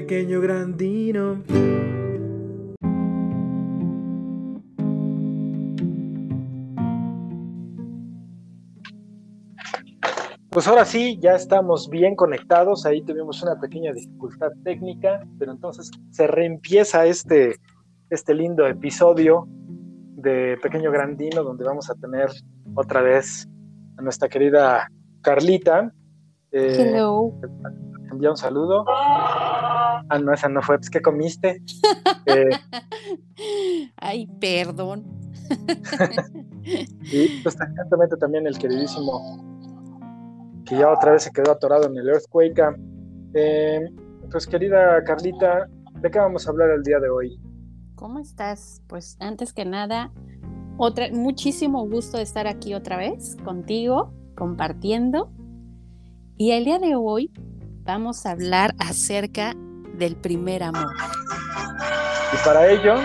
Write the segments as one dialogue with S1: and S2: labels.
S1: pequeño grandino. Pues ahora sí, ya estamos bien conectados. Ahí tuvimos una pequeña dificultad técnica, pero entonces se reempieza este, este lindo episodio de Pequeño Grandino, donde vamos a tener otra vez a nuestra querida Carlita.
S2: Eh, Hello.
S1: Envía un saludo. Ah, no, esa no fue. Pues, ¿qué comiste?
S2: Eh, Ay, perdón.
S1: y pues también el queridísimo que ya otra vez se quedó atorado en el Earthquake. Eh, pues querida Carlita, ¿de qué vamos a hablar el día de hoy?
S2: ¿Cómo estás? Pues antes que nada, otra, muchísimo gusto de estar aquí otra vez contigo, compartiendo. Y el día de hoy vamos a hablar acerca del primer amor.
S1: Y para ello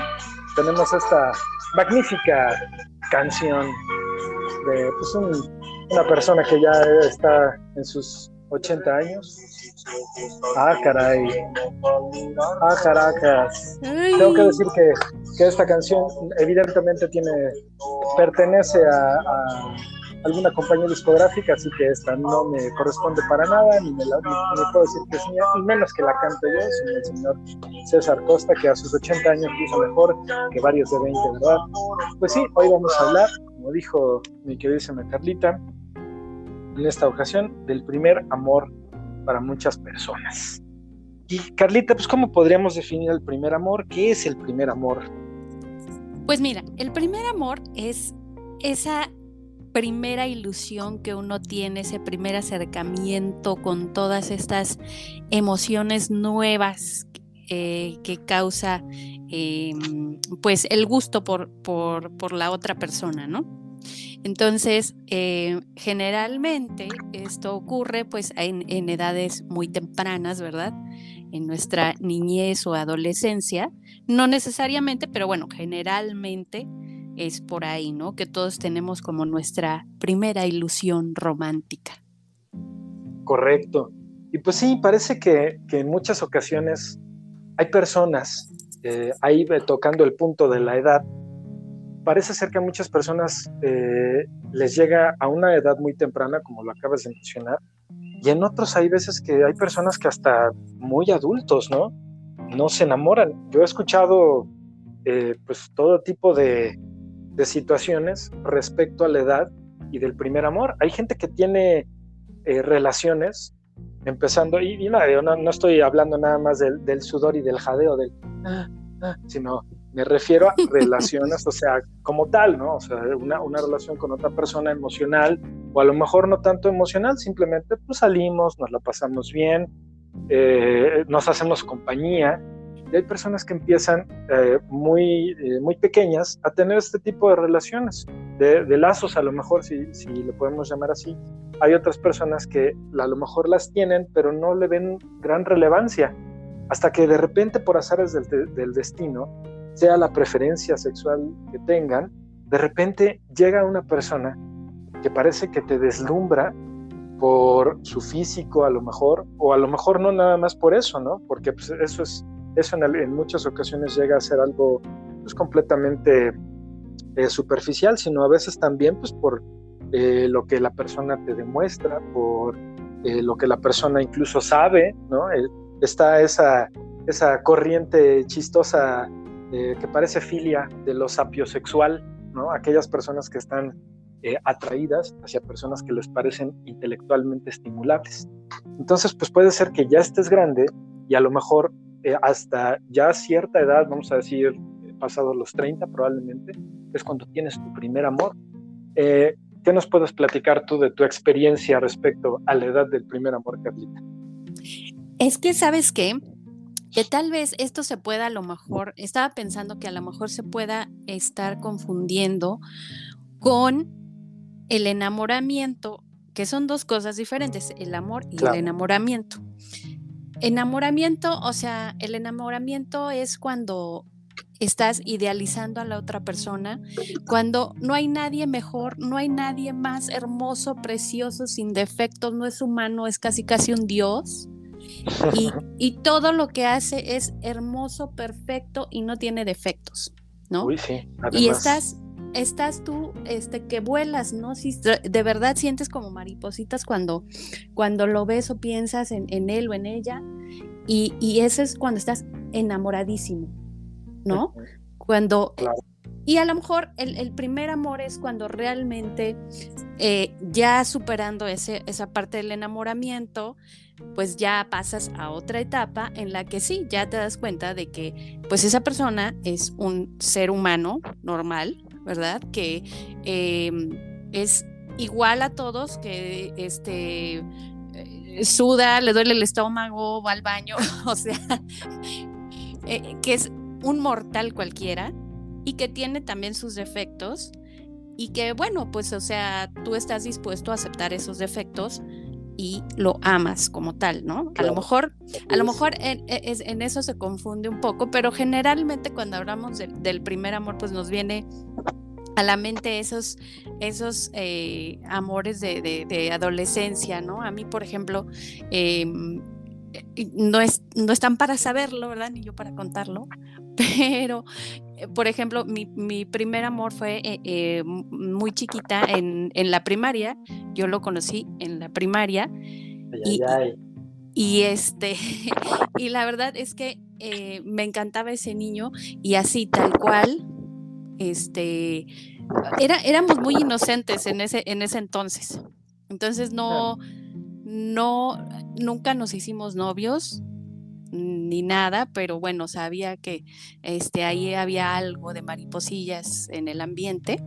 S1: tenemos esta magnífica canción de pues, un una persona que ya está en sus 80 años. Ah, caray. Ah, caracas. Tengo que decir que, que, esta canción evidentemente tiene, pertenece a, alguna compañía discográfica, así que esta no me corresponde para nada, ni me, la, ni, puedo decir que es mía, y menos que la cante yo, sino el señor César Costa, que a sus 80 años hizo mejor que varios de 20, ¿verdad? Pues sí, hoy vamos a hablar, como dijo mi queridísima Carlita, en esta ocasión del primer amor para muchas personas. Y Carlita, pues ¿cómo podríamos definir el primer amor? ¿Qué es el primer amor?
S2: Pues mira, el primer amor es esa primera ilusión que uno tiene, ese primer acercamiento con todas estas emociones nuevas eh, que causa em, pues el gusto por, por, por la otra persona, ¿no? Entonces, eh, generalmente esto ocurre pues en, edades muy tempranas, ¿verdad? En nuestra niñez o adolescencia. No necesariamente, pero bueno, generalmente es por ahí, ¿no? Que todos tenemos como nuestra primera ilusión romántica.
S1: Correcto. Y pues sí, parece que, en muchas ocasiones hay personas, eh, ahí tocando el punto de la edad, parece ser que a muchas personas eh, les llega a una edad muy temprana, como lo acabas de mencionar, y en otros hay veces que hay personas que hasta muy adultos, ¿no? No se enamoran. Yo he escuchado eh, pues todo tipo de, situaciones respecto a la edad y del primer amor. Hay gente que tiene eh, relaciones empezando, y, no, no, estoy hablando nada más del, del sudor y del jadeo, del, ah, ah, sino me refiero a relaciones, o sea, como tal, ¿no? O sea, una, una, relación con otra persona emocional, o a lo mejor no tanto emocional, simplemente pues salimos, nos la pasamos bien, eh, nos hacemos compañía. Hay personas que empiezan eh, muy, eh, muy pequeñas a tener este tipo de relaciones, de, de lazos a lo mejor, si, si le podemos llamar así. Hay otras personas que a lo mejor las tienen, pero no le ven gran relevancia, hasta que de repente por azares del, del destino sea la preferencia sexual que tengan, de repente llega una persona que parece que te deslumbra por su físico a lo mejor, o a lo mejor no nada más por eso, ¿no? Porque pues, eso es eso en, muchas ocasiones llega a ser algo pues, completamente eh, superficial, sino a veces también pues por eh, lo que la persona te demuestra, por eh, lo que la persona incluso sabe, ¿no? está esa, esa corriente chistosa eh, que parece filia de lo sapiosexual, ¿no? Aquellas personas que están eh, atraídas hacia personas que les parecen intelectualmente estimulables. Entonces, pues puede ser que ya estés grande y a lo mejor eh, hasta ya cierta edad, vamos a decir, pasados los 30 probablemente, es cuando tienes tu primer amor. ¿Qué nos puedes platicar tú de tu experiencia respecto a la edad del primer amor, Carlita?
S2: Es que, ¿sabes qué? que tal vez esto se pueda a lo mejor, estaba pensando que a lo mejor se pueda estar confundiendo con el enamoramiento, que son dos cosas diferentes, el amor y el enamoramiento. Enamoramiento, o sea, el enamoramiento es cuando estás idealizando a la otra persona, cuando no hay nadie mejor, no hay nadie más hermoso, precioso, sin defectos, no es humano, es casi casi un dios Y, todo lo que hace es hermoso, perfecto y no tiene defectos, ¿no?
S1: Uy, sí.
S2: Y estás, estás tú, este, que vuelas, ¿no? Si de verdad sientes como maripositas cuando, cuando lo ves o piensas en, él o en ella. Y, y eso es cuando estás enamoradísimo, ¿no? Cuando y a lo mejor el, primer amor es cuando realmente eh, ya superando ese, esa parte del enamoramiento, pues ya pasas a otra etapa en la que sí, ya te das cuenta de que pues esa persona es un ser humano normal, ¿verdad? Que em, es igual a todos, que este eh, suda, le duele el estómago, va al baño, o sea, eh, que es un mortal cualquiera y que tiene también sus defectos y que bueno, pues o sea, tú estás dispuesto a aceptar esos defectos y lo amas como tal, ¿no? A lo mejor, a lo mejor en, e, en, eso se confunde un poco, pero generalmente cuando hablamos del primer amor, pues nos viene a la mente esos, esos eh, amores de, adolescencia, ¿no? A mí, por ejemplo, em, no, es, no están para saberlo, ¿verdad? Ni yo para contarlo, pero eh, por ejemplo, mi, primer amor fue eh, eh, muy chiquita en, la primaria. Yo lo conocí en la primaria. y, este, y la verdad es que me encantaba ese niño y así tal cual, este, era, éramos muy inocentes en ese, en ese entonces. Entonces no, no, nunca nos hicimos novios ni nada, pero bueno, sabía que este, ahí había algo de mariposillas en el ambiente.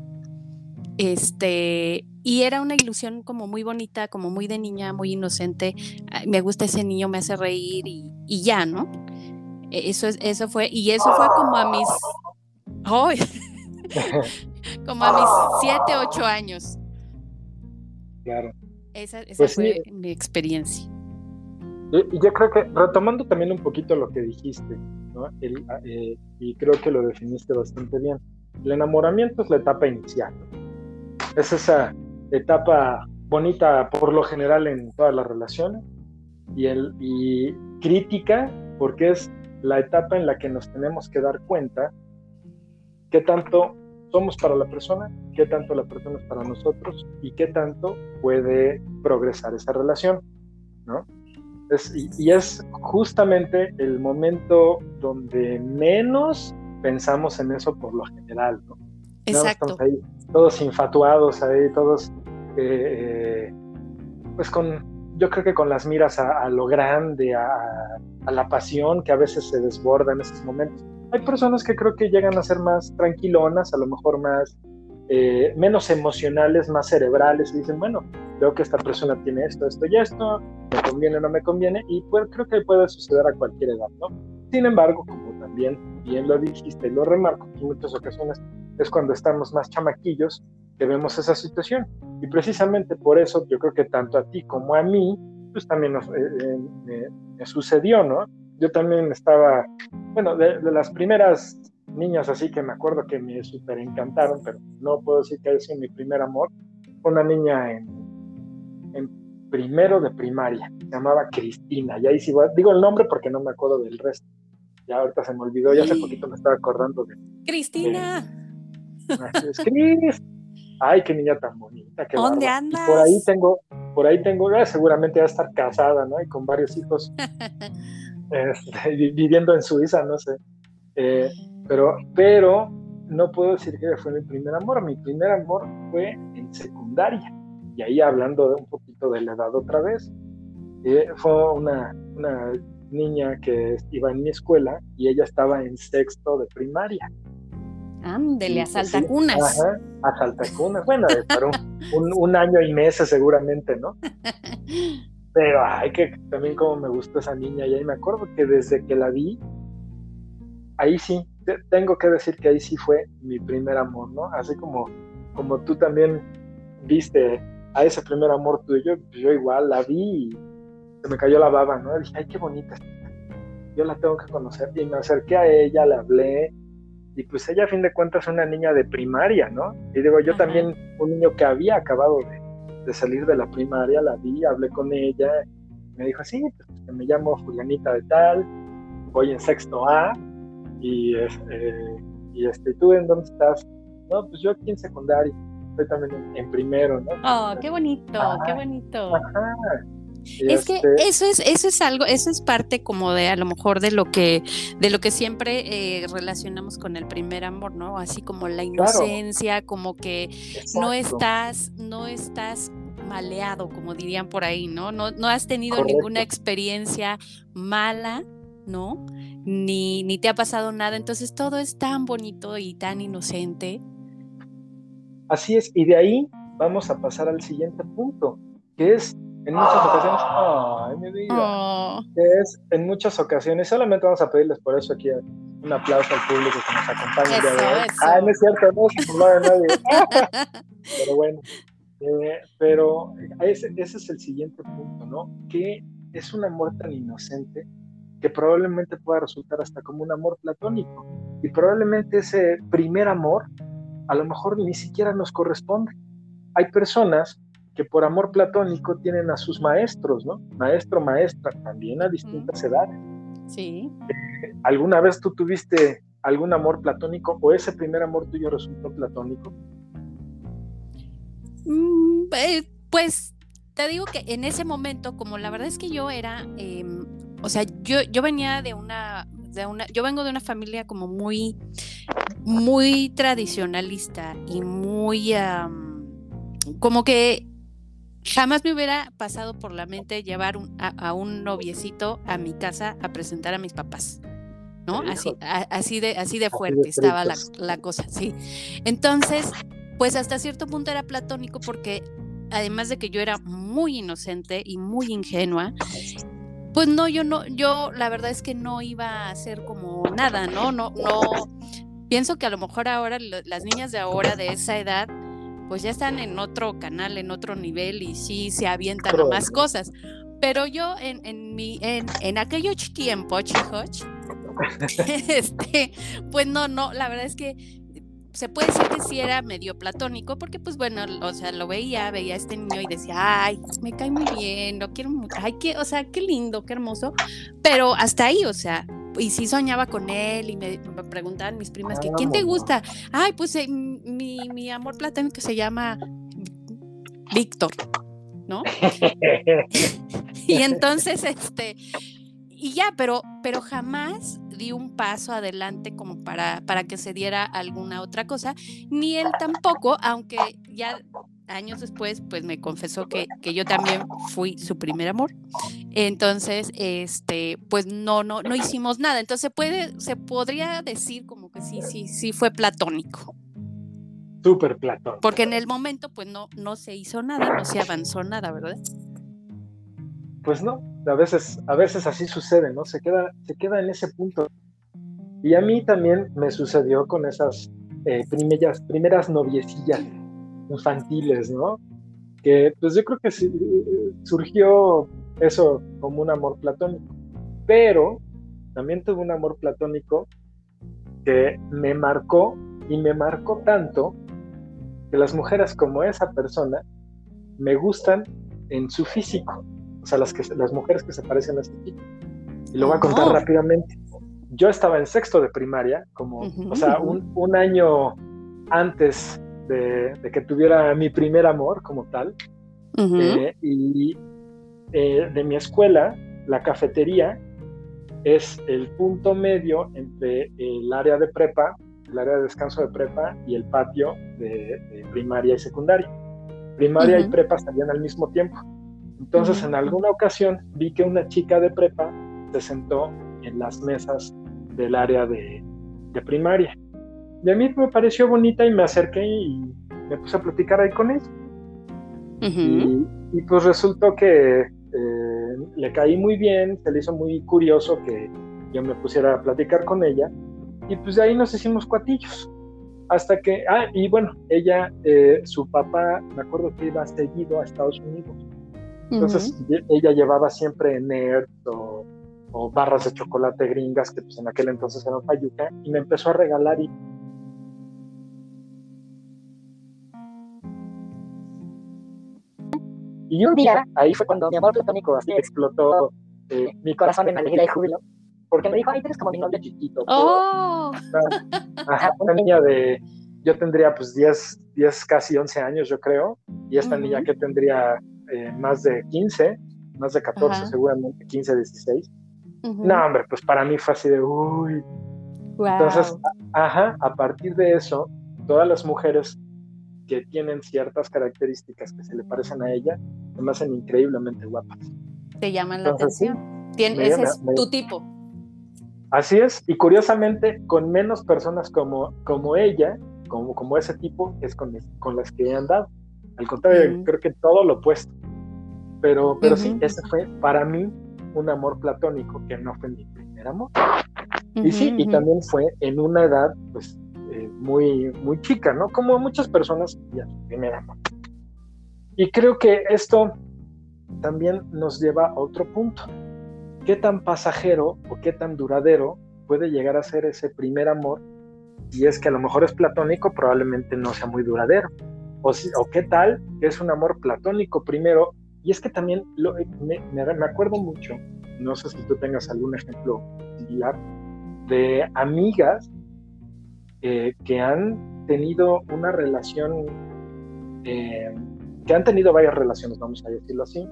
S2: Este, y era una ilusión como muy bonita, como muy de niña, muy inocente. Me gusta ese niño, me hace reír y, ya, ¿no? E, eso, eso fue, y eso fue como a mis, como a mis siete, ocho años.
S1: Claro.
S2: Esa, pues fue mi experiencia.
S1: Y yo creo que, retomando también un poquito lo que dijiste, ¿no? Ah, eh, y creo que lo definiste bastante bien, el enamoramiento es la etapa inicial. Es esa etapa bonita por lo general en todas las relaciones y, el, y crítica porque es la etapa en la que nos tenemos que dar cuenta qué tanto somos para la persona, qué tanto la persona es para nosotros y qué tanto puede progresar esa relación, ¿no? y, es justamente el momento donde menos pensamos en eso por lo general, ¿no?
S2: Exacto.
S1: Estamos ahí todos infatuados, ahí todos, eh, eh, pues con, yo creo que con las miras a, lo grande, a, a, la pasión que a veces se desborda en esos momentos. Hay personas que creo que llegan a ser más tranquilonas, a lo mejor más eh, menos emocionales, más cerebrales, y dicen, bueno, veo que esta persona tiene esto, esto y esto, me conviene o no me conviene, y pues, creo que puede suceder a cualquier edad, ¿no? Sin embargo, como también bien lo dijiste y lo remarco, en muchas ocasiones es cuando estamos más chamaquillos que vemos esa situación. Y precisamente por eso yo creo que tanto a ti como a mí, pues también nos, eh, eh, me, sucedió, ¿no? Yo también estaba, bueno, de, de las primeras niñas así que me acuerdo que me súper encantaron, pero no puedo decir que haya sido mi primer amor. Una niña en, en primero de primaria, se llamaba Cristina, y ahí sí digo el nombre porque no me acuerdo del resto. Ya ahorita se me olvidó, ya hace poquito me estaba acordando de...
S2: Cristina.
S1: Cris. Ay, qué niña tan bonita. Qué
S2: ¿Dónde andas?
S1: por ahí tengo, por ahí tengo, seguramente va a estar casada, ¿no? Y con varios hijos este, viviendo en Suiza, no sé. Eh, pero, pero no puedo decir que fue mi primer amor. Mi primer amor fue en secundaria. Y ahí hablando un poquito de la edad otra vez, eh, fue una, una niña que iba en mi escuela y ella estaba en sexto de primaria.
S2: Ándele, a saltacunas.
S1: Ajá, a saltacunas. Bueno, para un, un, año y meses seguramente, ¿no? Pero, ay, que también como me gustó esa niña. Y ahí me acuerdo que desde que la vi, ahí sí, tengo que decir que ahí sí fue mi primer amor, ¿no? Así como, como tú también viste a ese primer amor tuyo, yo igual la vi y se me cayó la baba, ¿no? dije, ay, qué bonita Yo la tengo que conocer. Y me acerqué a ella, le hablé. Y pues ella, a fin de cuentas, es una niña de primaria, ¿no? Y digo, yo también, un niño que había acabado de, de, salir de la primaria, la vi, hablé con ella, me dijo, sí, pues, este, me llamo Julianita de tal, voy en sexto A, y, eh, y este, ¿tú en dónde estás? No, pues yo aquí en secundaria, estoy también en, primero, ¿no?
S2: Oh, qué bonito, qué bonito. Ajá. Es que este eso es, eso es algo, eso es parte como de a lo mejor de lo que, de lo que siempre eh, relacionamos con el primer amor, ¿no? Así como la inocencia, como que no estás, no estás maleado, como dirían por ahí, ¿no? No, no has tenido ninguna experiencia mala, ¿no? Ni, ni te ha pasado nada. Entonces todo es tan bonito y tan inocente.
S1: Así es, y de ahí vamos a pasar al siguiente punto, que es en muchas ocasiones, ay, mi vida, oh. que es en muchas ocasiones, solamente vamos a pedirles por eso aquí un aplauso al público que nos acompaña. Eso, Ah, no es cierto, no es de nadie. Pero bueno, eh, pero ese, es el siguiente punto, ¿no? Que es un amor tan inocente que probablemente pueda resultar hasta como un amor platónico. Y probablemente ese primer amor a lo mejor ni siquiera nos corresponde. Hay personas que por amor platónico tienen a sus maestros, ¿no? Maestro, maestra, también a distintas edades.
S2: Sí.
S1: Eh, ¿Alguna vez tú tuviste algún amor platónico o ese primer amor tuyo resultó platónico?
S2: Mm, eh, pues te digo que en ese momento, como la verdad es que yo era, em, o sea, yo, yo venía de una, de una, yo vengo de una familia como muy, muy tradicionalista y muy, como que jamás me hubiera pasado por la mente llevar a, un noviecito a mi casa a presentar a mis papás. ¿no? Así, así, de, así de fuerte estaba la, la, cosa, sí. Entonces, pues hasta cierto punto era platónico porque además de que yo era muy inocente y muy ingenua, pues no, yo no, yo la verdad es que no iba a ser como nada, ¿no? No, no. Pienso que a lo mejor ahora las niñas de ahora de esa edad, pues ya están en otro canal, en otro nivel y sí se avientan a más cosas. Pero yo en, en mi, en, en aquellos tiempos, chicos, este, pues no, no, la verdad es que se puede decir que sí era medio platónico, porque pues bueno, o sea, lo veía, veía a este niño y decía, ay, me cae muy bien, lo quiero mucho, ay, qué, o sea, qué lindo, qué hermoso, pero hasta ahí, o sea, y sí soñaba con él y me, preguntaban mis primas que, ¿quién te gusta? Ay, pues eh, mi, mi amor platónico se llama Víctor, ¿no? y entonces, este, y ya, pero, pero jamás di un paso adelante como para, para que se diera alguna otra cosa, ni él tampoco, aunque ya años después, pues me confesó que, que, yo también fui su primer amor. Entonces, este, pues no, no, no hicimos nada. Entonces puede, se podría decir como que sí, sí, sí fue platónico.
S1: Súper platónico.
S2: Porque en el momento, pues no, no se hizo nada, no se avanzó nada, ¿verdad?
S1: Pues no, a veces, a veces así sucede, ¿no? Se queda, se queda en ese punto. Y a mí también me sucedió con esas eh, primeras, primeras noviecillas infantiles, ¿no? Que pues yo creo que surgió eso como un amor platónico. Pero también tuve un amor platónico que me marcó y me marcó tanto que las mujeres como esa persona me gustan en su físico sea, las, que, las mujeres que se parecen a este tipo. Y lo voy a contar rápidamente. Yo estaba en sexto de primaria, como, o sea, un, un año antes de, de, que tuviera mi primer amor como tal. Eh, y eh, de mi escuela, la cafetería es el punto medio entre el área de prepa, el área de descanso de prepa y el patio de, primaria y secundaria. Primaria y prepa salían al mismo tiempo. Entonces, en alguna ocasión vi que una chica de prepa se sentó en las mesas del área de, primaria. Y a mí me pareció bonita y me acerqué y me puse a platicar ahí con ella. y, pues resultó que eh, le caí muy bien, se le hizo muy curioso que yo me pusiera a platicar con ella. Y pues de ahí nos hicimos cuatillos. Hasta que, ah, y bueno, ella, eh, su papá, me acuerdo que iba seguido a Estados Unidos. Entonces ella llevaba siempre nerds o, barras de chocolate gringas que pues en aquel entonces eran payuca y me empezó a regalar y Y un día, ahí fue cuando mi amor platónico así explotó eh, mi corazón en alegría y júbilo, porque me dijo, ay, eres como mi novio chiquito.
S2: ¡Oh!
S1: Ajá, una niña de, yo tendría pues 10, 10, casi 11 años, yo creo, y esta niña que tendría eh, más de 15, más de 14 seguramente, 15, 16. No, hombre, pues para mí fue así de, uy. Entonces, ajá, a partir de eso, todas las mujeres que tienen ciertas características que se le parecen a ella, se me hacen increíblemente guapas.
S2: Te llaman la atención. ese es tu tipo.
S1: Así es, y curiosamente, con menos personas como, como ella, como, como ese tipo, es con, con las que he andado. Al contrario, creo que todo lo opuesto. Pero, pero sí, ese fue para mí un amor platónico que no fue mi primer amor. y sí, y también fue en una edad, pues, eh, muy, muy chica, ¿no? Como muchas personas, ya, primer amor. Y creo que esto también nos lleva a otro punto. ¿Qué tan pasajero o qué tan duradero puede llegar a ser ese primer amor? Y es que a lo mejor es platónico, probablemente no sea muy duradero. O, o qué tal es un amor platónico primero. Y es que también lo, me, me acuerdo mucho, no sé si tú tengas algún ejemplo similar, de amigas eh, que han tenido una relación, eh, que han tenido varias relaciones, vamos a decirlo así.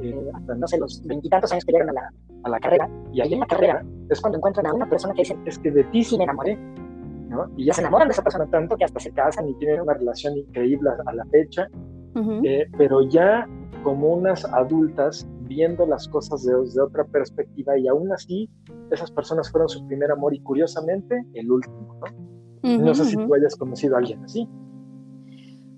S1: Eh, hasta, no sé, los veintitantos años que llegan a la, a la carrera, y ahí en la carrera es cuando encuentran a una persona que dice, es que de ti sí me enamoré, ¿no? Y ya se enamoran de esa persona tanto que hasta se casan y tienen una relación increíble a, la fecha, pero ya como unas adultas viendo las cosas desde otra perspectiva y aún así esas personas fueron su primer amor y curiosamente el último, ¿no? no sé si tú hayas conocido a alguien así.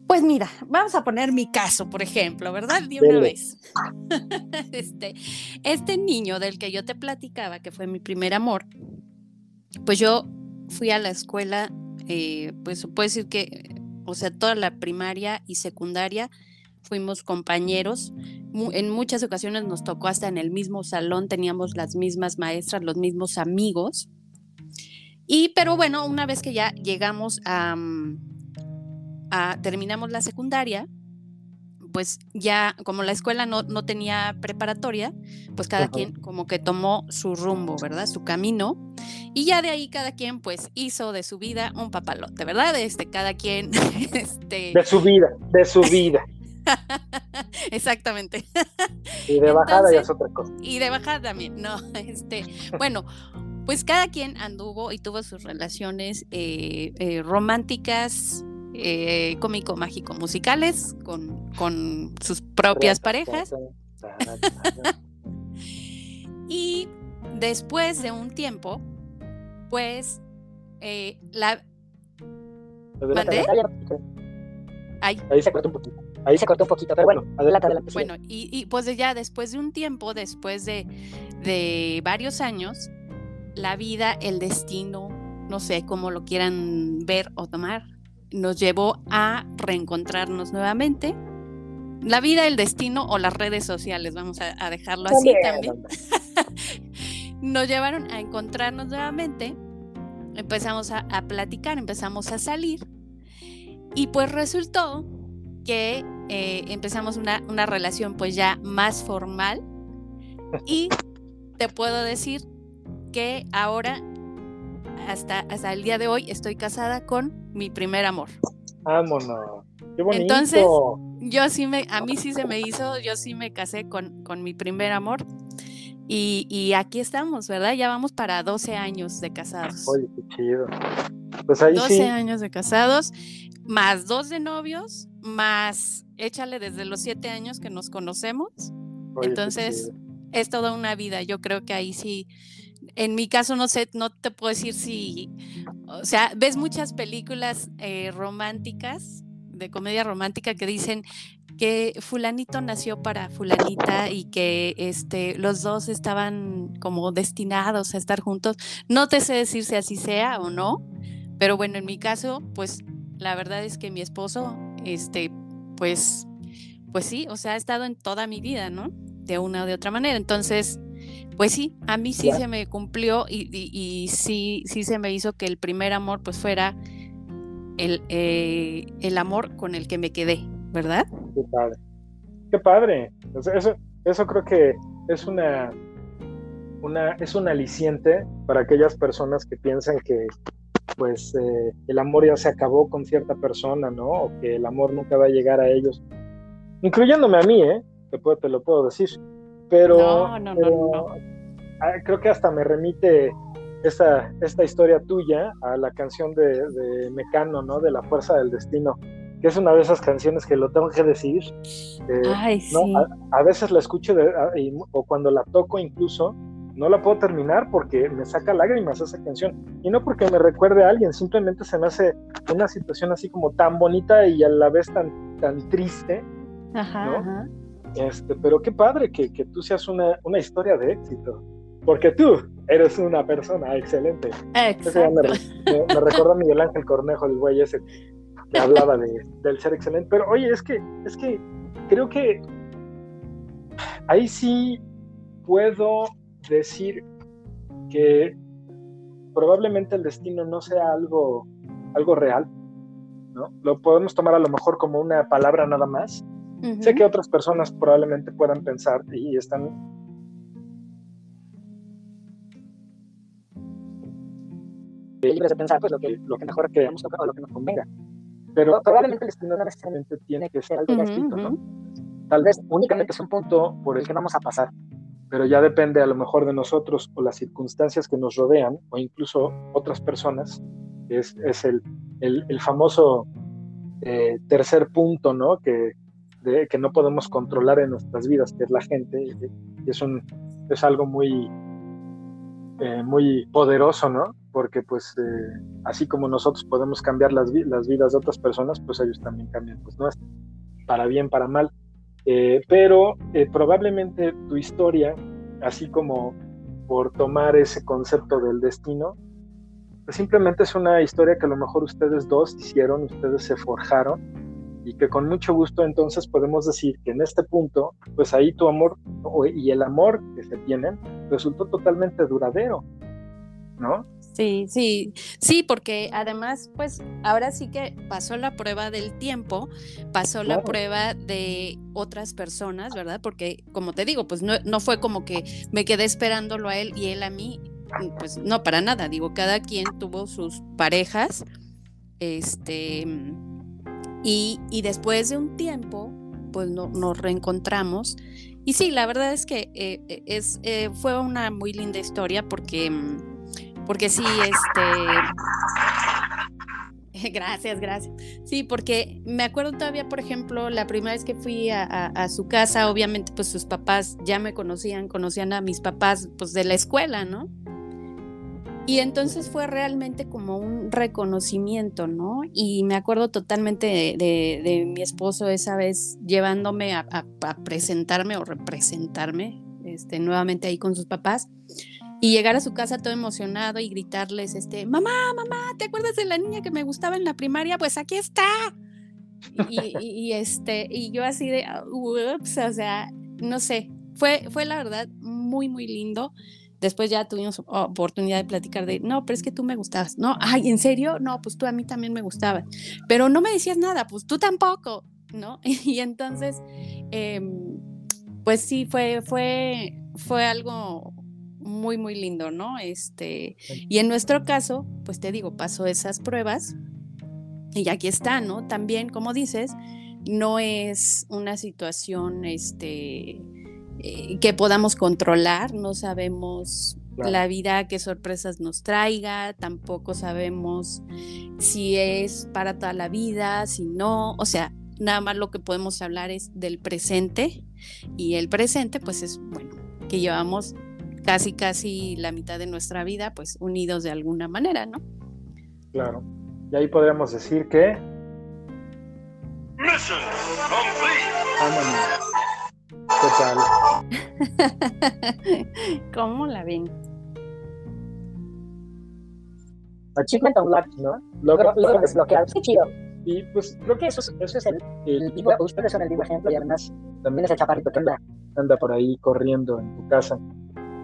S2: Pues mira, vamos a poner mi caso, por ejemplo, ¿verdad? De una vez. este, este niño del que yo te platicaba, que fue mi primer amor, pues yo fui a la escuela, eh, pues se puede decir que, o sea, toda la primaria y secundaria fuimos compañeros. En muchas ocasiones nos tocó hasta en el mismo salón, teníamos las mismas maestras, los mismos amigos. Y, pero bueno, una vez que ya llegamos a, mm, a terminamos la secundaria, pues ya como la escuela no, no tenía preparatoria, pues cada quien como que tomó su rumbo, ¿verdad? Su camino. Y ya de ahí cada quien pues hizo de su vida un papalote, ¿verdad? Este, cada quien... Este...
S1: De su vida, de su vida.
S2: Exactamente.
S1: Y de bajada ya es otra cosa.
S2: Y de bajada también, no, este, bueno, pues cada quien anduvo y tuvo sus relaciones eh, eh, románticas, eh, cómico, mágico, musicales con, con sus propias parejas. y después de un tiempo, pues la...
S1: Ahí. Ahí se cortó un poquito. Ahí se cortó un poquito, pero bueno, adelante, adelante.
S2: Bueno, y, y, pues ya después de un tiempo, después de, de varios años, la vida, el destino, no sé cómo lo quieran ver o tomar, nos llevó a reencontrarnos nuevamente. La vida, el destino o las redes sociales, vamos a, dejarlo así también. nos llevaron a encontrarnos nuevamente, empezamos a, a platicar, empezamos a salir y pues resultó que eh, empezamos una, una, relación pues ya más formal y te puedo decir que ahora hasta, hasta el día de hoy estoy casada con mi primer amor.
S1: Vámonos. Qué bonito.
S2: Entonces, yo sí me, a mí sí se me hizo, yo sí me casé con, con mi primer amor. Y, y, aquí estamos, ¿verdad? Ya vamos para 12 años de casados.
S1: Oye, qué chido. Pues ahí
S2: 12 años de casados, más dos de novios, más échale desde los siete años que nos conocemos. Entonces, es toda una vida. Yo creo que ahí sí, en mi caso no sé, no te puedo decir si, o sea, ves muchas películas eh, románticas, de comedia romántica, que dicen que fulanito nació para fulanita y que este, los dos estaban como destinados a estar juntos. No te sé decir si así sea o no, pero bueno, en mi caso, pues la verdad es que mi esposo, este, pues, pues sí, o sea, ha estado en toda mi vida, ¿no? De una o de otra manera. Entonces, pues sí, a mí sí se me cumplió y, sí, sí se me hizo que el primer amor pues fuera el, eh, el amor con el que me quedé, ¿verdad?
S1: Qué padre. Qué padre. Eso, eso creo que es una, una, es un aliciente para aquellas personas que piensan que pues eh, el amor ya se acabó con cierta persona, ¿no? O que el amor nunca va a llegar a ellos. Incluyéndome a mí, ¿eh? Te, puedo, te lo puedo decir. Pero,
S2: no, no, no,
S1: ah, creo que hasta me remite esta, esta historia tuya a la canción de, de Mecano, ¿no? De la fuerza del destino que es una de esas canciones que lo tengo que decir.
S2: Eh, Ay,
S1: sí. a, veces la escucho o cuando la toco incluso, no la puedo terminar porque me saca lágrimas esa canción. Y no porque me recuerde a alguien, simplemente se me hace una situación así como tan bonita y a la vez tan, tan triste.
S2: Ajá,
S1: Este, pero qué padre que, que tú seas una, una, historia de éxito. Porque tú eres una persona excelente.
S2: Exacto.
S1: Me, me, recuerda a Miguel Ángel Cornejo, el güey ese hablaba de, del ser excelente, pero oye, es que, es que creo que ahí sí puedo decir que probablemente el destino no sea algo, algo real, ¿no? Lo podemos tomar a lo mejor como una palabra nada más. Sé que otras personas probablemente puedan pensar y están libres de pensar pues lo que, lo que mejor creemos o lo que nos convenga pero probablemente el destino no necesariamente tiene que ser algo escrito, ¿no? Tal vez únicamente es un punto por el que vamos a pasar, pero ya depende a lo mejor de nosotros o las circunstancias que nos rodean o incluso otras personas. Es, es el, el, el famoso eh, tercer punto, ¿no? Que, de, que no podemos controlar en nuestras vidas, que es la gente. Y es, un, es algo muy, eh, muy poderoso, ¿no? Porque pues eh, así como nosotros podemos cambiar las, las, vidas de otras personas, pues ellos también cambian pues nuestras, para bien, para mal. Eh, pero probablemente tu historia, así como por tomar ese concepto del destino, pues simplemente es una historia que a lo mejor ustedes dos hicieron, ustedes se forjaron y que con mucho gusto entonces podemos decir que en este punto, pues ahí tu amor y el amor que se tienen resultó totalmente duradero, ¿no?
S2: Sí, sí, sí, porque además, pues ahora sí que pasó la prueba del tiempo, pasó la prueba de otras personas, ¿verdad? Porque, como te digo, pues no, no fue como que me quedé esperándolo a él y él a mí, pues no, para nada, digo, cada quien tuvo sus parejas, este y, después de un tiempo, pues nos reencontramos. Y sí, la verdad es que eh, eh, es, eh, fue una muy linda historia porque, mm, porque sí, este... gracias, gracias. Sí, porque me acuerdo todavía, por ejemplo, la primera vez que fui a, a, su casa, obviamente, pues sus papás ya me conocían, conocían a mis papás, pues de la escuela, ¿no? Y entonces fue realmente como un reconocimiento, ¿no? Y me acuerdo totalmente de, mi esposo esa vez llevándome a, presentarme o representarme este, nuevamente ahí con sus papás y llegar a su casa todo emocionado y gritarles, este, mamá, mamá, ¿te acuerdas de la niña que me gustaba en la primaria? Pues aquí está. Y, este, y yo así de, ups, o sea, no sé, fue, fue la verdad muy, muy lindo. Después ya tuvimos oportunidad de platicar de, no, pero es que tú me gustabas. No, ay, ¿en serio? No, pues tú a mí también me gustabas. Pero no me decías nada, pues tú tampoco, ¿no? Y entonces, em, pues sí, fue, fue, fue algo muy, muy lindo, ¿no? Este, y en nuestro caso, pues te digo, pasó esas pruebas y aquí está, ¿no? También, como dices, no es una situación, este, eh, que podamos controlar, no sabemos la vida qué sorpresas nos traiga, tampoco sabemos si es para toda la vida, si no, o sea, nada más lo que podemos hablar es del presente y el presente pues es, bueno, que llevamos casi, casi la mitad de nuestra vida pues unidos de alguna manera, ¿no?
S1: Claro, y ahí podríamos decir que...
S3: Mission complete.
S2: ¿Cómo la ven?
S1: Achievement Unlocked, ¿no? Logro, logro desbloqueado. Sí, chido. Y pues creo que eso es, eso es el, el vivo, ustedes son el vivo ejemplo y además también es el chaparrito que anda, anda por ahí corriendo en tu casa.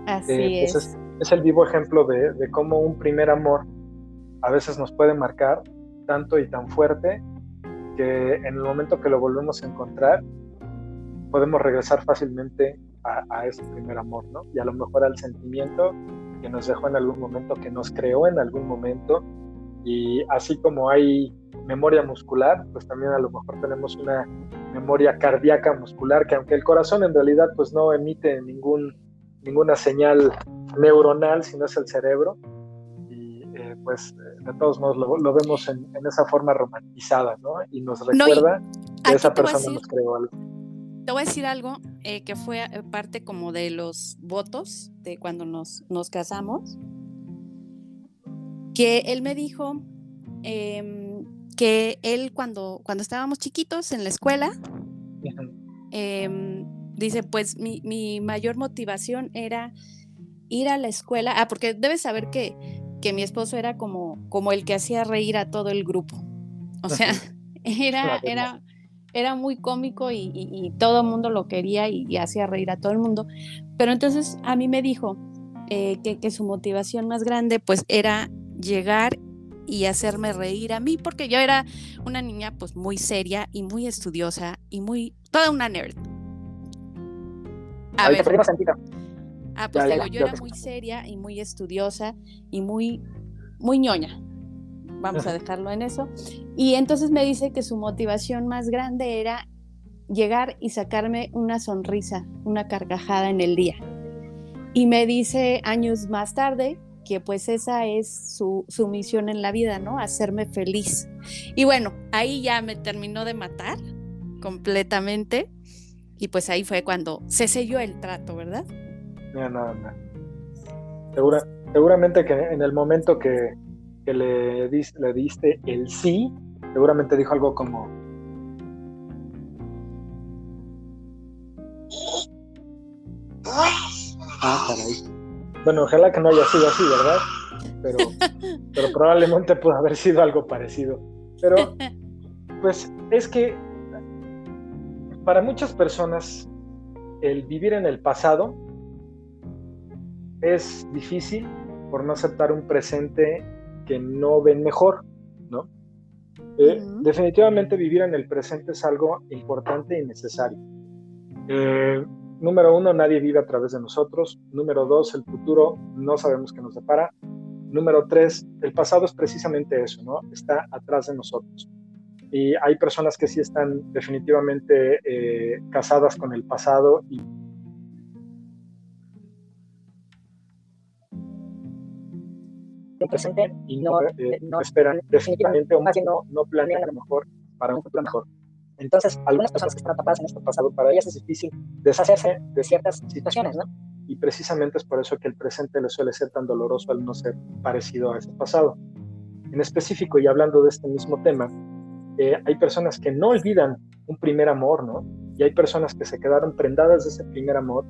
S2: Así eh,
S1: es. es. es. el vivo ejemplo de, de cómo un primer amor a veces nos puede marcar tanto y tan fuerte que en el momento que lo volvemos a encontrar, podemos regresar fácilmente a, ese primer amor, ¿no? Y a lo mejor al sentimiento que nos dejó en algún momento, que nos creó en algún momento. Y así como hay memoria muscular, pues también a lo mejor tenemos una memoria cardíaca muscular, que aunque el corazón en realidad pues no emite ningún, ninguna señal neuronal, sino es el cerebro, y eh, pues de todos modos lo, vemos en, esa forma romantizada, ¿no? Y nos recuerda que esa persona nos creó algo.
S2: Te voy a decir algo eh, que fue parte como de los votos de cuando nos, nos casamos, que él me dijo, em, que él cuando, cuando estábamos chiquitos en la escuela, em, dice, pues mi, mayor motivación era ir a la escuela, ah, porque debes saber que, que mi esposo era como, como el que hacía reír a todo el grupo. O sea, era, era, era muy cómico y, todo el mundo lo quería y, hacía reír a todo el mundo. Pero entonces a mí me dijo eh, que, que, su motivación más grande pues era llegar y hacerme reír a mí, porque yo era una niña pues muy seria y muy estudiosa y muy, toda una nerd.
S3: A ver.
S2: Ah, pues digo, yo era muy seria y muy estudiosa y muy, muy ñoña. Vamos a dejarlo en eso. Y entonces me dice que su motivación más grande era llegar y sacarme una sonrisa, una carcajada en el día. Y me dice años más tarde que pues esa es su, misión en la vida, ¿no? Hacerme feliz. Y bueno, ahí ya me terminó de matar completamente y pues ahí fue cuando se selló el trato, ¿verdad?
S1: No, no, no. Segura, seguramente que en el momento que, le, le diste el sí, seguramente dijo algo como... Ah, caray. Bueno, ojalá que no haya sido así, ¿verdad? Pero, pero probablemente pudo haber sido algo parecido. Pero, pues es que para muchas personas el vivir en el pasado es difícil por no aceptar un presente que no ven mejor, ¿no? Eh, definitivamente vivir en el presente es algo importante y necesario. Eh, Número uno, nadie vive a través de nosotros. Número dos, el futuro no sabemos qué nos depara. Número tres, el pasado es precisamente eso, ¿no? Está atrás de nosotros. Y hay personas que sí están definitivamente eh, casadas con el pasado y
S3: presente y no,
S1: eh, no esperan definitivamente o más no, no planean a lo mejor para un futuro mejor.
S3: Entonces, algunas personas que están atrapadas en este pasado, para ellas es difícil deshacerse de ciertas situaciones, ¿no?
S1: Y precisamente es por eso que el presente le suele ser tan doloroso al no ser parecido a ese pasado. En específico, y hablando de este mismo tema, eh, hay personas que no olvidan un primer amor, ¿no? Y hay personas que se quedaron prendadas de ese primer amor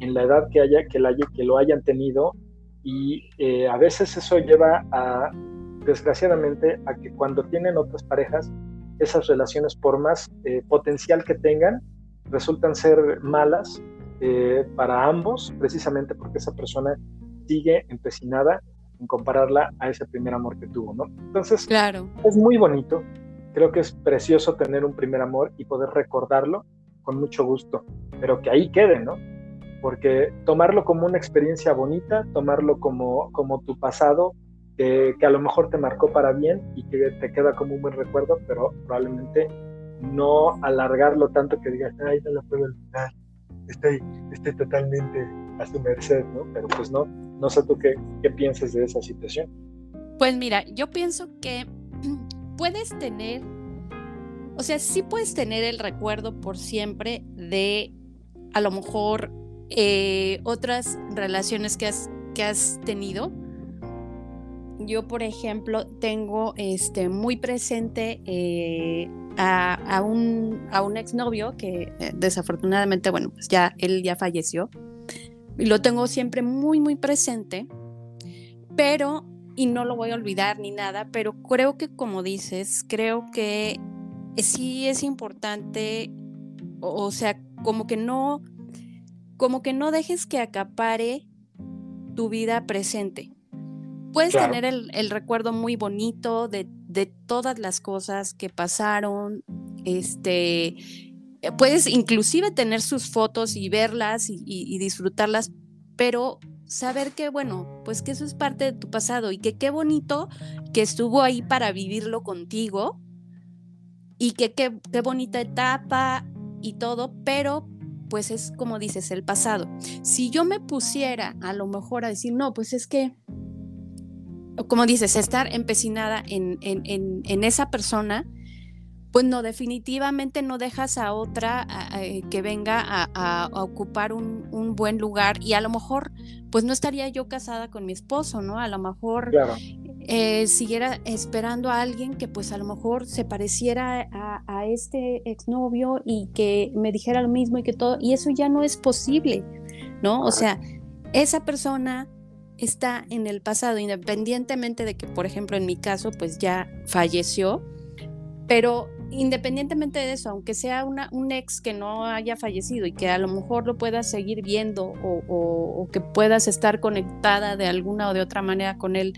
S1: en la edad que, haya, que, la, que lo hayan tenido y eh, a veces eso lleva a, desgraciadamente, a que cuando tienen otras parejas esas relaciones, por más eh, potencial que tengan, resultan ser malas eh, para ambos, precisamente porque esa persona sigue empecinada en compararla a ese primer amor que tuvo, ¿no? Entonces,
S2: claro.
S1: es muy bonito, creo que es precioso tener un primer amor y poder recordarlo con mucho gusto, pero que ahí quede, ¿no? Porque tomarlo como una experiencia bonita, tomarlo como, como tu pasado, que, a lo mejor te marcó para bien y que te queda como un buen recuerdo, pero probablemente no alargarlo tanto que digas, ay, no lo puedo olvidar, estoy, estoy totalmente a su merced, ¿no? Pero pues no, no sé tú qué, qué piensas de esa situación.
S2: Pues mira, yo pienso que puedes tener, o sea, sí puedes tener el recuerdo por siempre de a lo mejor eh, otras relaciones que has, que has tenido, yo, por ejemplo, tengo este, muy presente eh, a, un, a un exnovio que eh, desafortunadamente, bueno, pues ya él ya falleció. Y lo tengo siempre muy, muy presente, pero, y no lo voy a olvidar ni nada, pero creo que como dices, creo que sí es importante, o sea, como que no, como que no dejes que acapare tu vida presente. Puedes tener el, recuerdo muy bonito de, de todas las cosas que pasaron, este, eh, puedes inclusive tener sus fotos y verlas y, disfrutarlas, pero saber que, bueno, pues que eso es parte de tu pasado y que qué bonito que estuvo ahí para vivirlo contigo y que qué, qué bonita etapa y todo, pero pues es como dices, el pasado. Si yo me pusiera a lo mejor a decir, no, pues es que, como dices, estar empecinada en, en, esa persona, pues no, definitivamente no dejas a otra eh, que venga a, ocupar un, un, buen lugar y a lo mejor, pues no estaría yo casada con mi esposo, ¿no? A lo mejor eh, siguiera esperando a alguien que pues a lo mejor se pareciera a, este exnovio y que me dijera lo mismo y que todo, y eso ya no es posible, ¿no? O sea, esa persona está en el pasado, independientemente de que, por ejemplo, en mi caso, pues ya falleció, pero independientemente de eso, aunque sea una, un ex que no haya fallecido y que a lo mejor lo puedas seguir viendo o, o que puedas estar conectada de alguna o de otra manera con él,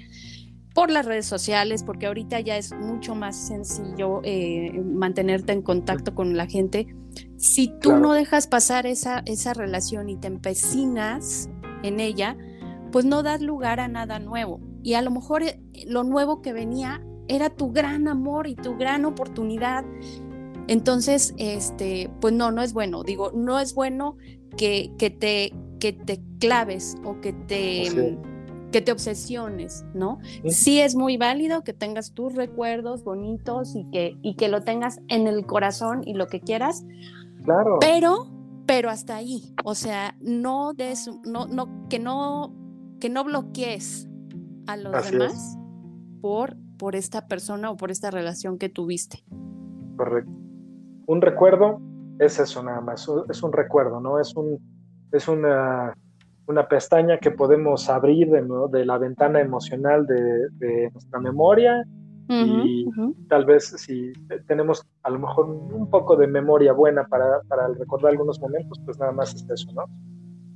S2: por las redes sociales, porque ahorita ya es mucho más sencillo eh, mantenerte en contacto con la gente. Si tú no dejas pasar esa, esa relación y te empecinas en ella, pues no das lugar a nada nuevo. Y a lo mejor eh, lo nuevo que venía era tu gran amor y tu gran oportunidad. Entonces, este, pues no, no es bueno. Digo, no es bueno que, que te, que te claves o que te que te obsesiones, ¿no? Sí. es muy válido que tengas tus recuerdos bonitos y que, y que lo tengas en el corazón y lo que quieras.
S1: Claro.
S2: Pero, pero hasta ahí. O sea, no des, no, no, que no, que no bloquees a los demás por, por esta persona o por esta relación que tuviste.
S1: Correcto. Un recuerdo es eso nada más, es un recuerdo, ¿no? Es un, es una una pestaña que podemos abrir de, de la ventana emocional de, nuestra memoria y tal vez si tenemos a lo mejor un poco de memoria buena para, para recordar algunos momentos, pues nada más es eso, ¿no?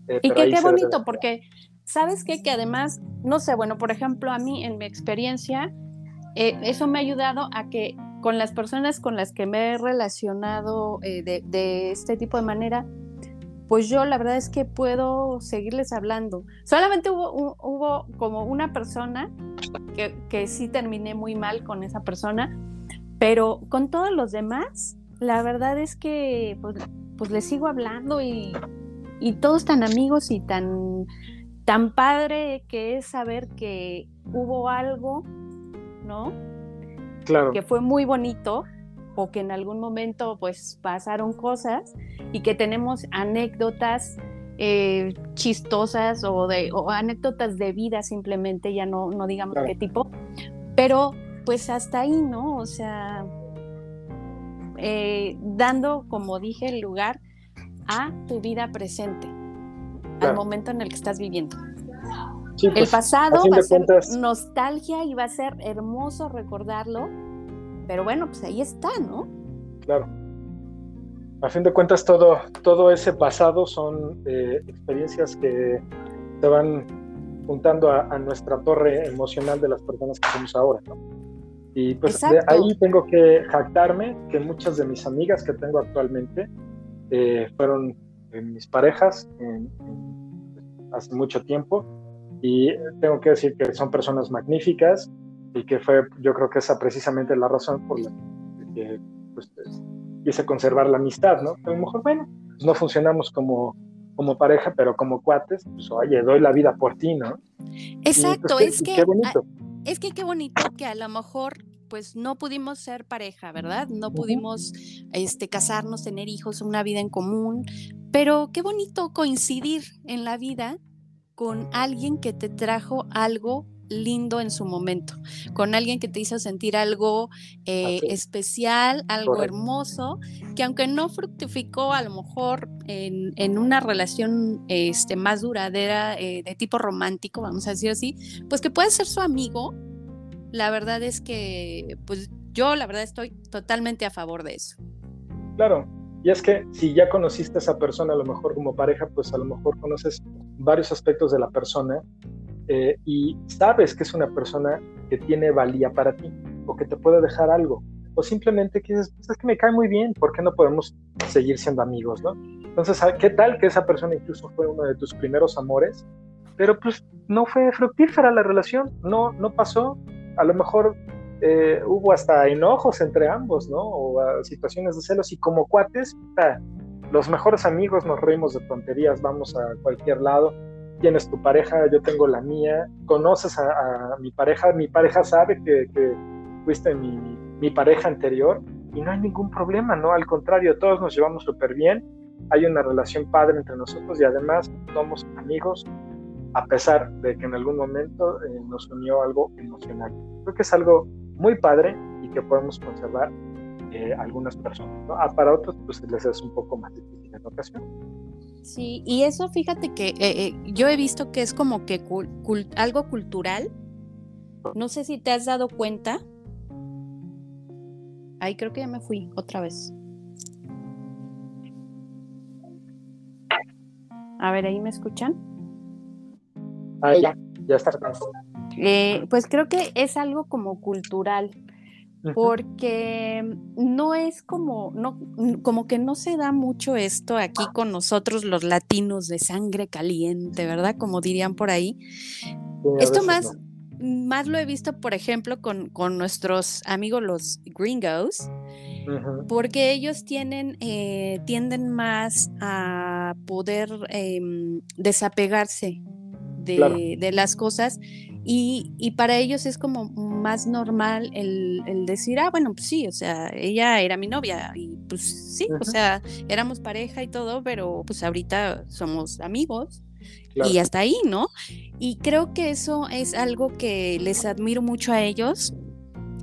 S2: Eh, y que qué bonito, porque sabes qué? que además, no sé, bueno, por ejemplo, a mí en mi experiencia, eh, eso me ha ayudado a que con las personas con las que me he relacionado eh, de, de, este tipo de manera, pues yo la verdad es que puedo seguirles hablando. Solamente hubo, hubo como una persona que, que, sí terminé muy mal con esa persona, pero con todos los demás, la verdad es que pues, pues les sigo hablando y, y todos tan amigos y tan, tan padre que es saber que hubo algo, ¿no?
S1: Claro.
S2: Que fue muy bonito o que en algún momento pues pasaron cosas y que tenemos anécdotas eh, chistosas o, de, anécdotas de vida simplemente, ya no, no digamos qué tipo, pero pues hasta ahí, ¿no? O sea, eh, dando, como dije, el lugar a tu vida presente, al momento en el que estás viviendo. el pues, pasado va a ser nostalgia y va a ser hermoso recordarlo, pero bueno, pues ahí está, ¿no?
S1: Claro. A fin de cuentas, todo, todo ese pasado son eh, experiencias que se van juntando a, nuestra torre emocional de las personas que somos ahora, ¿no? Y pues de ahí tengo que jactarme que muchas de mis amigas que tengo actualmente eh, fueron eh, mis parejas hace mucho tiempo y tengo que decir que son personas magníficas y que fue, yo creo que esa precisamente la razón por la que pues, quise conservar la amistad, ¿no? A lo mejor, bueno, pues no funcionamos como, como pareja, pero como cuates, pues oye, doy la vida por ti, ¿no?
S2: Exacto, pues, es que... Qué bonito. Es que qué bonito que a lo mejor pues no pudimos ser pareja, ¿verdad? No pudimos este, casarnos, tener hijos, una vida en común, pero qué bonito coincidir en la vida con alguien que te trajo algo lindo en su momento, con alguien que te hizo sentir algo eh, especial, algo hermoso, que aunque no fructificó a lo mejor en, una relación este, más duradera eh, de tipo romántico, vamos a decir así, pues que puede ser su amigo, la verdad es que pues yo la verdad estoy totalmente a favor de eso.
S1: Claro, y es que si ya conociste a esa persona a lo mejor como pareja, pues a lo mejor conoces varios aspectos de la persona eh, y sabes que es una persona que tiene valía para ti. o que te puede dejar algo. O simplemente que dices, pues es que me cae muy bien, ¿por qué no podemos seguir siendo amigos, no? Entonces, ¿qué tal que esa persona incluso fue uno de tus primeros amores? Pero pues no fue fructífera la relación, no, no pasó. A lo mejor eh, hubo hasta enojos entre ambos, ¿no? O ah, situaciones de celos y como cuates, los mejores amigos nos reímos de tonterías, vamos a cualquier lado, tienes tu pareja, yo tengo la mía, conoces a, mi pareja, mi pareja sabe que, fuiste mi, mi, pareja anterior y no hay ningún problema, ¿no? Al contrario, todos nos llevamos súper bien, hay una relación padre entre nosotros y además somos amigos a pesar de que en algún momento eh, nos unió algo emocional. Creo que es algo muy padre y que podemos conservar eh, algunas personas. ¿no? Ah, para otros, pues les es un poco más difícil en ocasión.
S2: Sí, y eso fíjate que eh, eh, yo he visto que es como que algo cultural. No sé si te has dado cuenta. Ay, creo que ya me fui otra vez. A ver, ahí me escuchan.
S1: Ahí ya, ya está.
S2: Eh, pues creo que es algo como cultural, porque no es como, no, como que no se da mucho esto aquí con nosotros los latinos de sangre caliente, ¿verdad? Como dirían por ahí. esto más, más lo he visto, por ejemplo, con, con nuestros amigos los gringos, porque ellos tienen, eh, tienden más a poder em, desapegarse de, de, las cosas y, para ellos es como más normal el, decir, ah, bueno, pues sí, o sea, ella era mi novia y pues sí, o sea, éramos pareja y todo, pero pues ahorita somos amigos y hasta ahí, ¿no? Y creo que eso es algo que les admiro mucho a ellos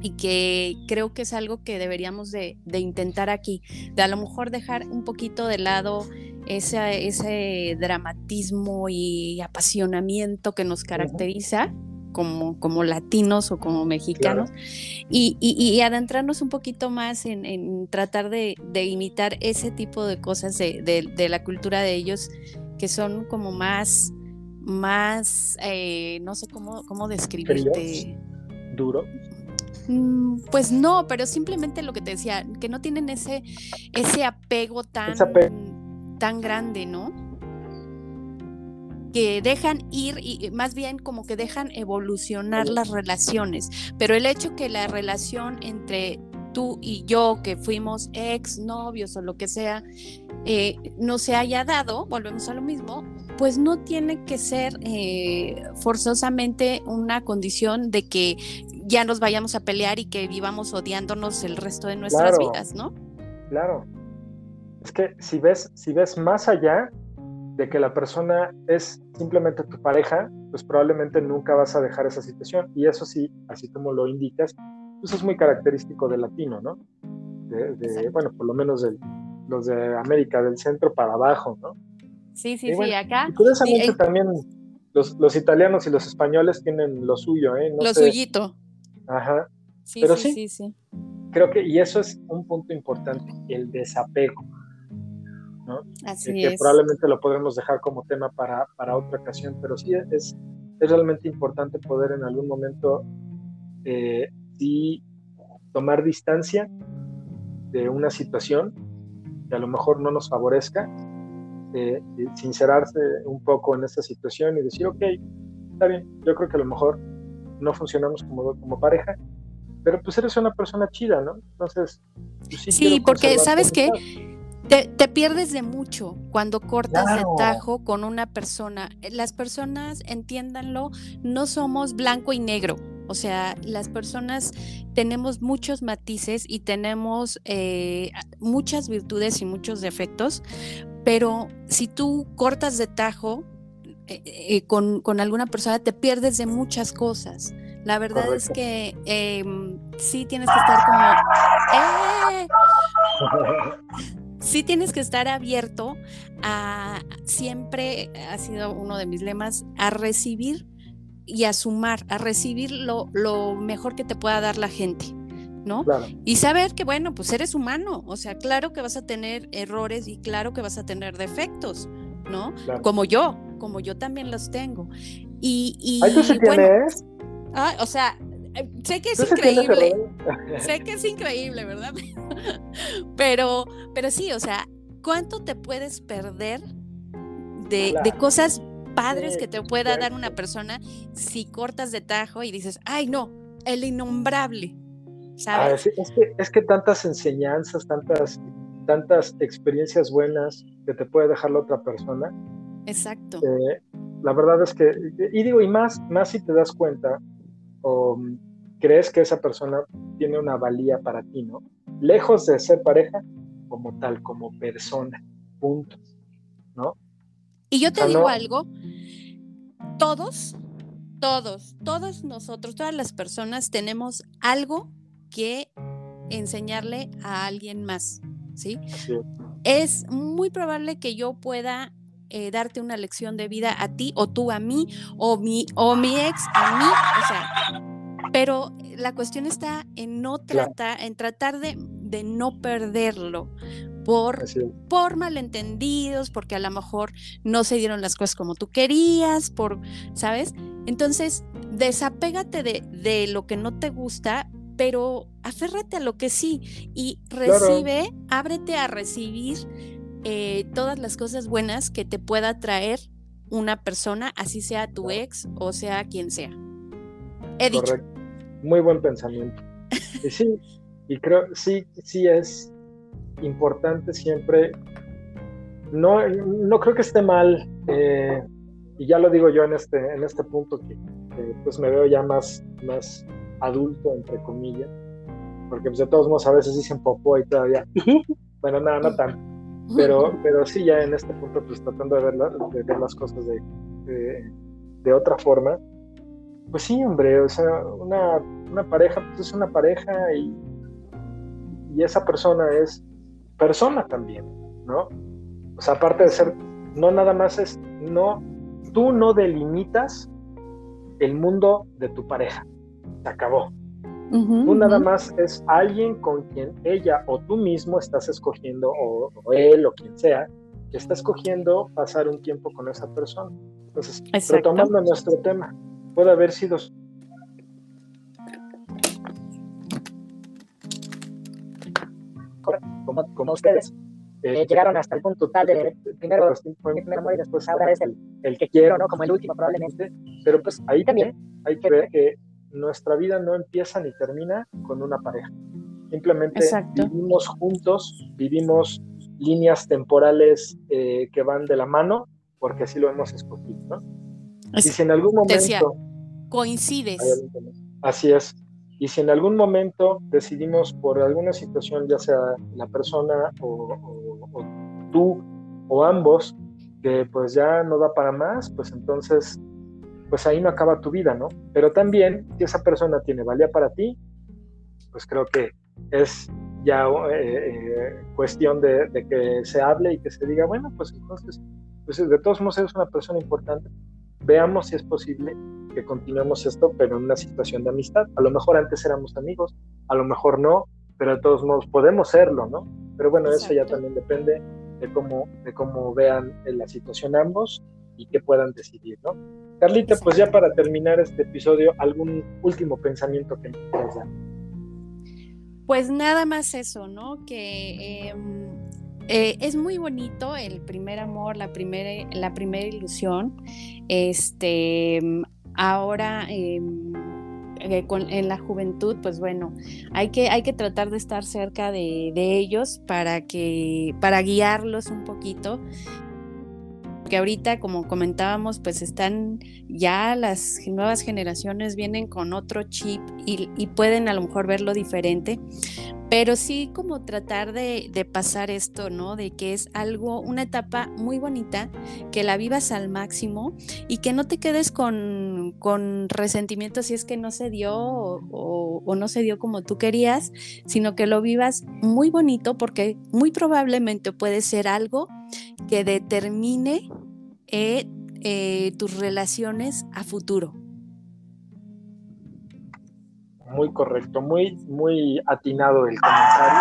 S2: y que creo que es algo que deberíamos de, intentar aquí, de a lo mejor dejar un poquito de lado ese, ese dramatismo y apasionamiento que nos caracteriza como, como latinos o como mexicanos y, y, adentrarnos un poquito más en, tratar de, imitar ese tipo de cosas de, la cultura de ellos que son como más, más, eh, no sé cómo, cómo describirte.
S1: ¿Duro?
S2: Mm, pues no, pero simplemente lo que te decía, que no tienen ese, ese apego tan, tan grande, ¿no? Que dejan ir y más bien como que dejan evolucionar las relaciones, pero el hecho que la relación entre tú y yo, que fuimos ex novios o lo que sea, eh, no se haya dado, volvemos a lo mismo, pues no tiene que ser eh, forzosamente una condición de que ya nos vayamos a pelear y que vivamos odiándonos el resto de nuestras vidas, ¿no?
S1: Claro. Es que si ves, si ves más allá, de que la persona es simplemente tu pareja, pues probablemente nunca vas a dejar esa situación. Y eso sí, así como lo indicas, pues es muy característico del latino, ¿no? De, bueno, por lo menos de los de América, del centro para abajo, ¿no?
S2: Sí, sí, sí, acá.
S1: Y curiosamente también los, los, italianos y los españoles tienen lo suyo, ¿eh?
S2: lo suyito.
S1: Ajá.
S2: Sí, Pero sí, sí, sí.
S1: Creo que, y eso es un punto importante, el desapego
S2: Así
S1: que, probablemente lo podremos dejar como tema para, para otra ocasión, pero sí es, es, realmente importante poder en algún momento eh, tomar distancia de una situación que a lo mejor no nos favorezca, eh, sincerarse un poco en esta situación y decir, ok, está bien, yo creo que a lo mejor no funcionamos como, como pareja, pero pues eres una persona chida, ¿no? Entonces,
S2: pues sí, porque sabes que te, pierdes de mucho cuando cortas de tajo con una persona. Las personas, entiéndanlo, no somos blanco y negro. O sea, las personas tenemos muchos matices y tenemos eh, muchas virtudes y muchos defectos, pero si tú cortas de tajo eh, eh, con, alguna persona, te pierdes de muchas cosas. La verdad es que em, sí tienes que estar como sí tienes que estar abierto a, siempre ha sido uno de mis lemas, a recibir y a sumar, a recibir lo, lo mejor que te pueda dar la gente. ¿no? Y saber que, bueno, pues eres humano, o sea, claro que vas a tener errores y claro que vas a tener defectos, ¿no? Como yo, como yo también los tengo. Y, y
S1: ¿Ahí tú sí tienes?
S2: Ah, o sea, sé que es increíble. sé que es increíble, ¿verdad? pero, pero sí, o sea, ¿cuánto te puedes perder de, cosas padres que te pueda dar una persona si cortas de tajo y dices, ay, no, el innombrable?
S1: ¿sabes? es, que, es que tantas enseñanzas, tantas, tantas experiencias buenas que te puede dejar la otra persona.
S2: Exacto.
S1: Eh, la verdad es que, y digo, y más, más si te das cuenta o crees que esa persona tiene una valía para ti, ¿no? Lejos de ser pareja, como tal, como persona, punto, ¿no?
S2: Y yo te digo algo, todos, todos, todos nosotros, todas las personas tenemos algo que enseñarle a alguien más, ¿sí? Es muy probable que yo pueda eh, darte una lección de vida a ti o tú a mí o mi, o mi ex a mí, o sea, pero la cuestión está en no tratar, en tratar de, de no perderlo por, por malentendidos, porque a lo mejor no se dieron las cosas como tú querías, por, ¿sabes? Entonces, desapégate de, de lo que no te gusta, pero aférrate a lo que sí y recibe, ábrete a recibir eh, todas las cosas buenas que te pueda traer una persona, así sea tu ex o sea quien sea. He dicho. Correcto.
S1: Muy buen pensamiento. y sí, y creo, sí, sí es importante siempre, no, no creo que esté mal, eh, y ya lo digo yo en este, en este punto que, pues me veo ya más, más adulto, entre comillas, porque pues de todos modos a veces dicen popó y todavía, bueno, nada, no tanto, pero, pero sí ya en este punto pues tratando de ver, de ver las cosas de, de, otra forma, pues sí, hombre, o sea, una, una pareja pues es una pareja y, y esa persona es persona también, ¿no? O sea, aparte de ser, no nada más es, no, tú no delimitas el mundo de tu pareja, se acabó. Tú nada más es alguien con quien ella o tú mismo estás escogiendo, o, él o quien sea, que está escogiendo pasar un tiempo con esa persona. Entonces, retomando nuestro tema, puede haber sido
S3: como, ustedes. Eh, llegaron hasta el punto tal de primero fue mi primer amor y después ahora es el, el que quiero, ¿no? Como el último probablemente.
S1: Pero pues ahí también hay que ver que nuestra vida no empieza ni termina con una pareja. Simplemente vivimos juntos, vivimos líneas temporales eh, que van de la mano, porque así lo hemos escogido, ¿no? y si en algún momento...
S2: coincides.
S1: Así es. Y si en algún momento decidimos por alguna situación, ya sea la persona o, tú o ambos, que pues ya no da para más, pues entonces, pues ahí no acaba tu vida, ¿no? Pero también, si esa persona tiene valía para ti, pues creo que es ya eh, eh, cuestión de, de, que se hable y que se diga, bueno, pues entonces, pues de todos modos eres una persona importante, veamos si es posible que continuemos esto, pero en una situación de amistad. A lo mejor antes éramos amigos, a lo mejor no, pero de todos modos podemos serlo, ¿no? Pero bueno, eso ya también depende de cómo, de cómo vean la situación ambos y que puedan decidir, ¿no? Carlita, pues ya para terminar este episodio, ¿algún último pensamiento que me quieras dar?
S2: Pues nada más eso, ¿no? Que em, eh, es muy bonito el primer amor, la primera, la primera ilusión. Este, ahora em, eh, en la juventud, pues bueno, hay que, hay que tratar de estar cerca de, ellos para, que, para guiarlos un poquito que ahorita, como comentábamos, pues están ya las nuevas generaciones vienen con otro chip y, pueden a lo mejor verlo diferente, pero sí como tratar de, pasar esto, ¿no? De que es algo, una etapa muy bonita, que la vivas al máximo y que no te quedes con, con resentimiento si es que no se dio o, no se dio como tú querías, sino que lo vivas muy bonito porque muy probablemente puede ser algo que determine eh, eh, tus relaciones a futuro
S1: muy correcto, muy, muy atinado el comentario.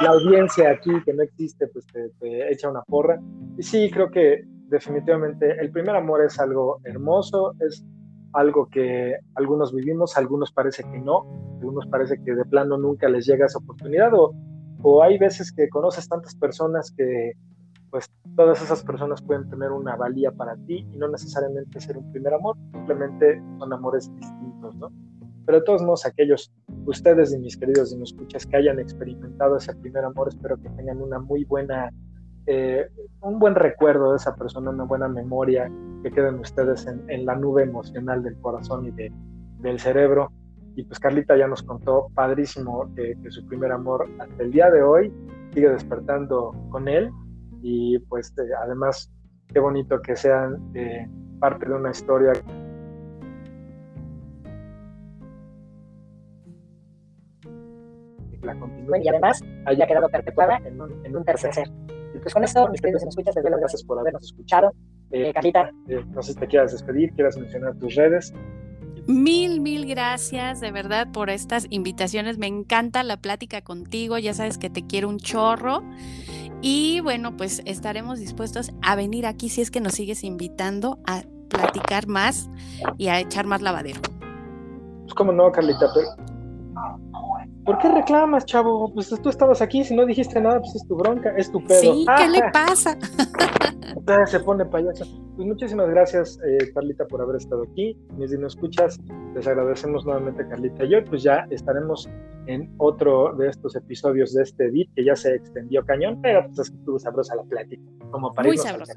S1: La audiencia aquí que no existe, pues te, echa una porra. Y sí, creo que definitivamente el primer amor es algo hermoso, es algo que algunos vivimos, algunos parece que no, algunos parece que de plano nunca les llega esa oportunidad o, o hay veces que conoces tantas personas que pues todas esas personas pueden tener una valía para ti y no necesariamente ser un primer amor, simplemente son amores distintos, ¿no? Pero de todos modos, aquellos, ustedes y mis queridos y mis escuchas que hayan experimentado ese primer amor, espero que tengan una muy buena, eh, un buen recuerdo de esa persona, una buena memoria, que queden ustedes en, la nube emocional del corazón y de, del cerebro. Y pues Carlita ya nos contó, padrísimo, que su primer amor hasta el día de hoy sigue despertando con él y pues eh, además qué bonito que sean eh, parte de una historia
S3: la continúe y además haya quedado perpetuada en un, tercer ser. Y pues con esto, mis queridos escuchas, les doy las gracias por habernos escuchado. Eh, Carlita.
S1: Eh, no sé si te quieras despedir, quieras mencionar tus redes.
S2: Mil, mil gracias de verdad por estas invitaciones. Me encanta la plática contigo. Ya sabes que te quiero un chorro. Y bueno, pues estaremos dispuestos a venir aquí si es que nos sigues invitando a platicar más y a echar más lavadero.
S1: Pues como no, Carlita, ¿Por qué reclamas, chavo? Pues tú estabas aquí, si no dijiste nada, pues es tu bronca, es tu pedo.
S2: Sí, ¿qué le pasa?
S1: se pone payaso. Pues muchísimas gracias, eh, Carlita, por haber estado aquí. Mis no escuchas, les agradecemos nuevamente, Carlita y yo. Pues ya estaremos en otro de estos episodios de este beat que ya se extendió cañón, pero pues es que estuvo sabrosa la plática, como para Muy sabrosa.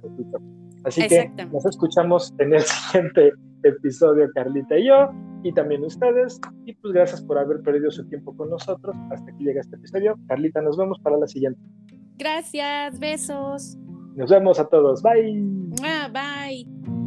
S1: Así que nos escuchamos en el siguiente episodio, Carlita y yo y también ustedes. Y pues gracias por haber perdido su tiempo con nosotros. Hasta aquí llega este episodio. Carlita, nos vemos para la siguiente.
S2: Gracias, besos.
S1: Nos vemos a todos. Bye.
S2: Ah, bye.